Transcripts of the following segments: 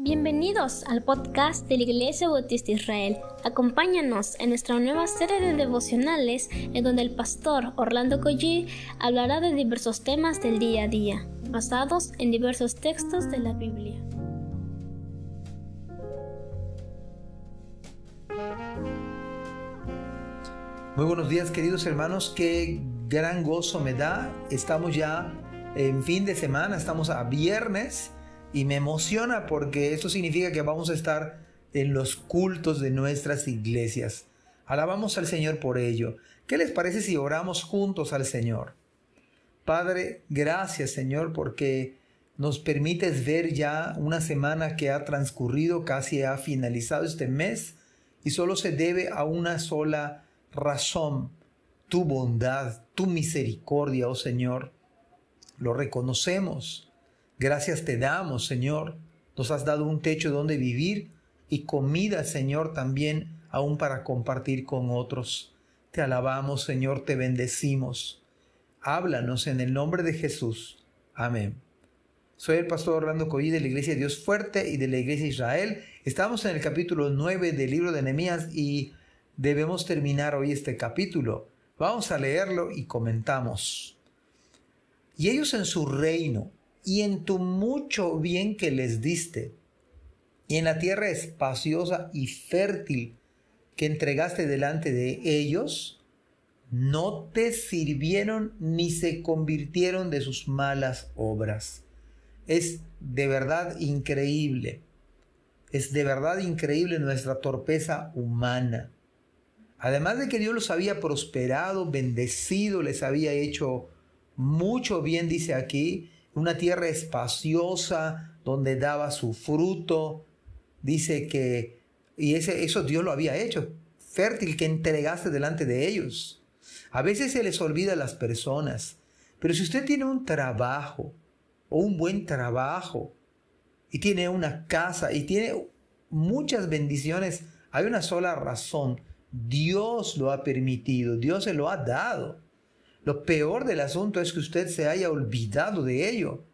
Bienvenidos al podcast de la Iglesia Bautista Israel. Acompáñanos en nuestra nueva serie de devocionales en donde el pastor Orlando Collie hablará de diversos temas del día a día, basados en diversos textos de la Biblia. Muy buenos días queridos hermanos, qué gran gozo me da. Estamos ya en fin de semana, estamos a viernes y me emociona porque esto significa que vamos a estar en los cultos de nuestras iglesias. Alabamos al Señor por ello. ¿Qué les parece si oramos juntos al Señor? Padre, gracias Señor porque nos permites ver ya una semana que ha transcurrido, casi ha finalizado este mes y solo se debe a una sola razón, tu bondad, tu misericordia, oh Señor. Lo reconocemos Gracias te damos, Señor. Nos has dado un techo donde vivir y comida, Señor, también aún para compartir con otros. Te alabamos, Señor, te bendecimos. Háblanos en el nombre de Jesús. Amén. Soy el pastor Orlando Collí de la Iglesia Dios Fuerte y de la Iglesia Israel. Estamos en el capítulo 9 del libro de Nehemías y debemos terminar hoy este capítulo. Vamos a leerlo y comentamos. Y ellos en su reino y en tu mucho bien que les diste, y en la tierra espaciosa y fértil que entregaste delante de ellos, no te sirvieron ni se convirtieron de sus malas obras. Es de verdad increíble. Es de verdad increíble nuestra torpeza humana. Además de que Dios los había prosperado, bendecido, les había hecho mucho bien, dice aquí, una tierra espaciosa donde daba su fruto. Dice que, y ese, eso Dios lo había hecho, fértil que entregaste delante de ellos. A veces se les olvida a las personas, pero si usted tiene un trabajo o un buen trabajo y tiene una casa y tiene muchas bendiciones, hay una sola razón. Dios lo ha permitido, Dios se lo ha dado. Lo peor del asunto es que usted se haya olvidado de ello.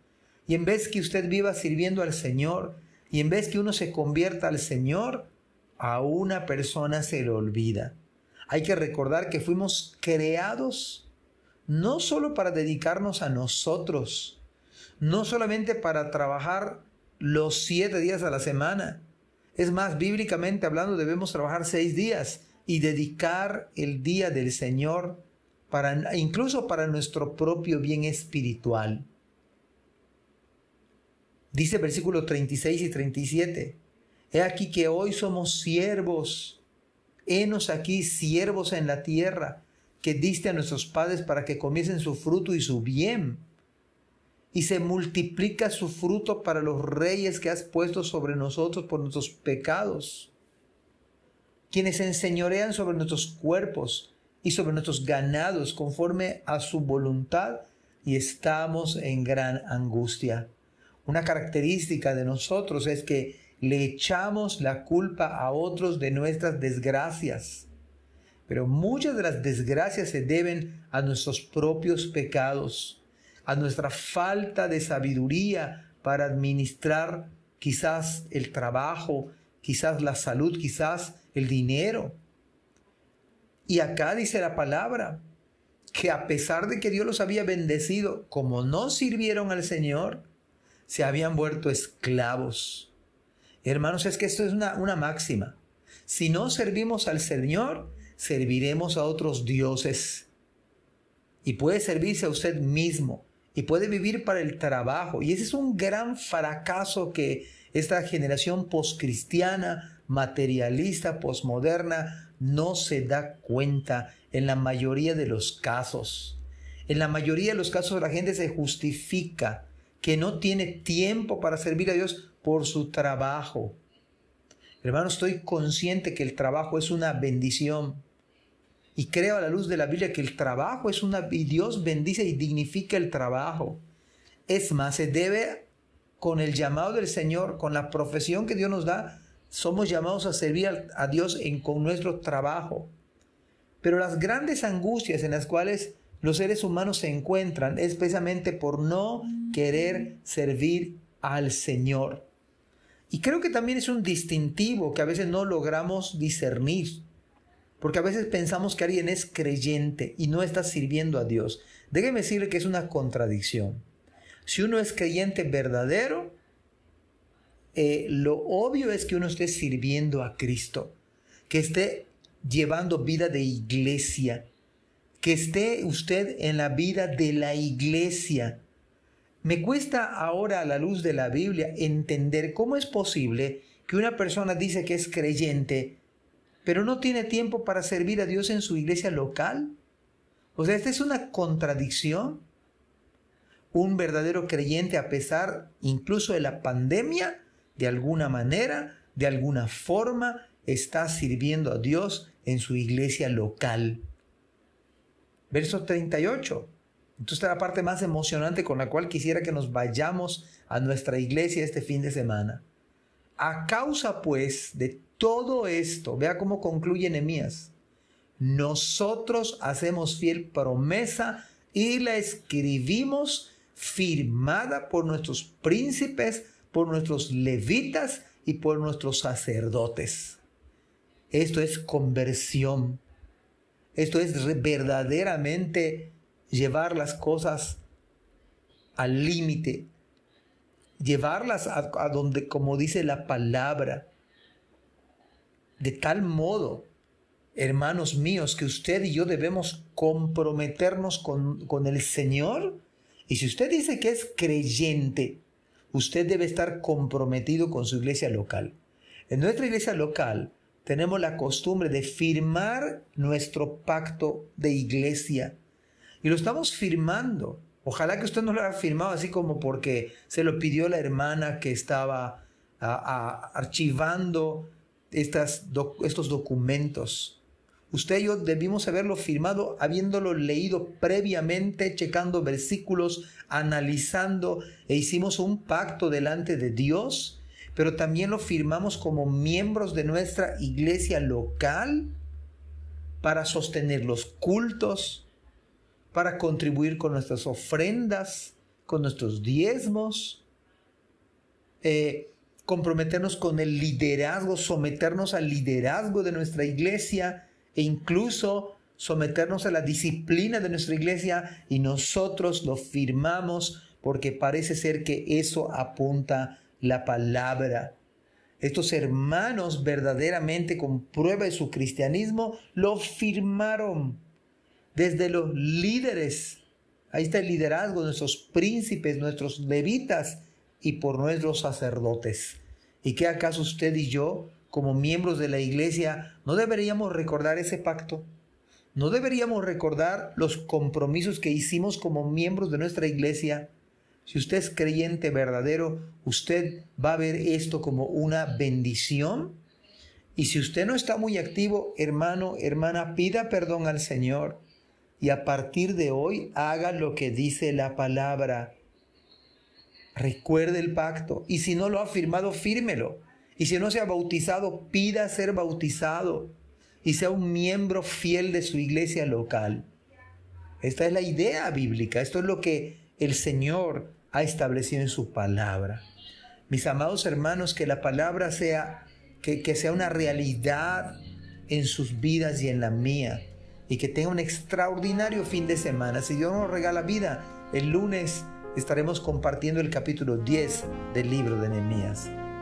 Y en vez que usted viva sirviendo al Señor, y en vez que uno se convierta al Señor, a una persona se le olvida. Hay que recordar que fuimos creados no solo para dedicarnos a nosotros, no solamente para trabajar los siete días a la semana. Es más, bíblicamente hablando, debemos trabajar seis días y dedicar el día del Señor incluso para nuestro propio bien espiritual. Dice versículos 36 y 37, He aquí que hoy somos siervos, henos aquí siervos en la tierra, que diste a nuestros padres para que comiesen su fruto y su bien. Y se multiplica su fruto para los reyes que has puesto sobre nosotros por nuestros pecados, quienes enseñorean sobre nuestros cuerpos y sobre nuestros ganados conforme a su voluntad y estamos en gran angustia. Una característica de nosotros es que le echamos la culpa a otros de nuestras desgracias. Pero muchas de las desgracias se deben a nuestros propios pecados, a nuestra falta de sabiduría para administrar quizás el trabajo, quizás la salud, quizás el dinero. Y acá dice la palabra que a pesar de que Dios los había bendecido, como no sirvieron al Señor, se habían vuelto esclavos. Hermanos, es que esto es una, máxima. Si no servimos al Señor, serviremos a otros dioses. Y puede servirse a usted mismo. Y puede vivir para el trabajo. Y ese es un gran fracaso que esta generación poscristiana, materialista, posmoderna, no se da cuenta en la mayoría de los casos. En la mayoría de los casos la gente se justifica que no tiene tiempo para servir a Dios por su trabajo. Hermano, estoy consciente que el trabajo es una bendición. Y creo a la luz de la Biblia que el trabajo es una... Y Dios bendice y dignifica el trabajo. Es más, se debe con el llamado del Señor, con la profesión que Dios nos da, somos llamados a servir a Dios en, con nuestro trabajo. Pero las grandes angustias en las cuales los seres humanos se encuentran es precisamente por no querer servir al Señor. Y creo que también es un distintivo que a veces no logramos discernir. Porque a veces pensamos que alguien es creyente y no está sirviendo a Dios. Déjeme decirle que es una contradicción. Si uno es creyente verdadero, eh, lo obvio es que uno esté sirviendo a Cristo, que esté llevando vida de iglesia, que esté usted en la vida de la iglesia. Me cuesta ahora a la luz de la Biblia entender cómo es posible que una persona dice que es creyente, pero no tiene tiempo para servir a Dios en su iglesia local. O sea, esta es una contradicción. Un verdadero creyente, a pesar incluso de la pandemia, de alguna manera, de alguna forma, está sirviendo a Dios en su iglesia local. Verso 38. Entonces, esta es la parte más emocionante con la cual quisiera que nos vayamos a nuestra iglesia este fin de semana. A causa, pues, de todo esto, vea cómo concluye Nehemías. Nosotros hacemos fiel promesa y la escribimos firmada por nuestros príncipes, por nuestros levitas y por nuestros sacerdotes. Esto es conversión. Esto es verdaderamente llevar las cosas al límite, llevarlas a, donde, como dice la palabra, de tal modo, hermanos míos, que usted y yo debemos comprometernos con, con el Señor. Y si usted dice que es creyente, usted debe estar comprometido con su iglesia local. En nuestra iglesia local, tenemos la costumbre de firmar nuestro pacto de iglesia. Y lo estamos firmando. Ojalá que usted no lo haya firmado así como porque se lo pidió la hermana que estaba archivando estas, estos documentos. Usted y yo debimos haberlo firmado habiéndolo leído previamente, checando versículos, analizando e hicimos un pacto delante de Dios pero también lo firmamos como miembros de nuestra iglesia local para sostener los cultos, para contribuir con nuestras ofrendas, con nuestros diezmos, eh, comprometernos con el liderazgo, someternos al liderazgo de nuestra iglesia e incluso someternos a la disciplina de nuestra iglesia y nosotros lo firmamos porque parece ser que eso apunta la palabra. Estos hermanos verdaderamente con prueba de su cristianismo lo firmaron desde los líderes. Ahí está el liderazgo de nuestros príncipes, nuestros levitas y por nuestros sacerdotes. ¿Y qué acaso usted y yo, como miembros de la iglesia, no deberíamos recordar ese pacto? ¿No deberíamos recordar los compromisos que hicimos como miembros de nuestra iglesia? Si usted es creyente verdadero, usted va a ver esto como una bendición. Y si usted no está muy activo, hermano, hermana, pida perdón al Señor. Y a partir de hoy haga lo que dice la palabra. Recuerde el pacto. Y si no lo ha firmado, fírmelo. Y si no se ha bautizado, pida ser bautizado. Y sea un miembro fiel de su iglesia local. Esta es la idea bíblica. Esto es lo que el Señor ha establecido en su palabra. Mis amados hermanos, que la palabra sea, que, que sea una realidad en sus vidas y en la mía. Y que tenga un extraordinario fin de semana. Si Dios nos regala vida, el lunes estaremos compartiendo el capítulo 10 del libro de Nehemías.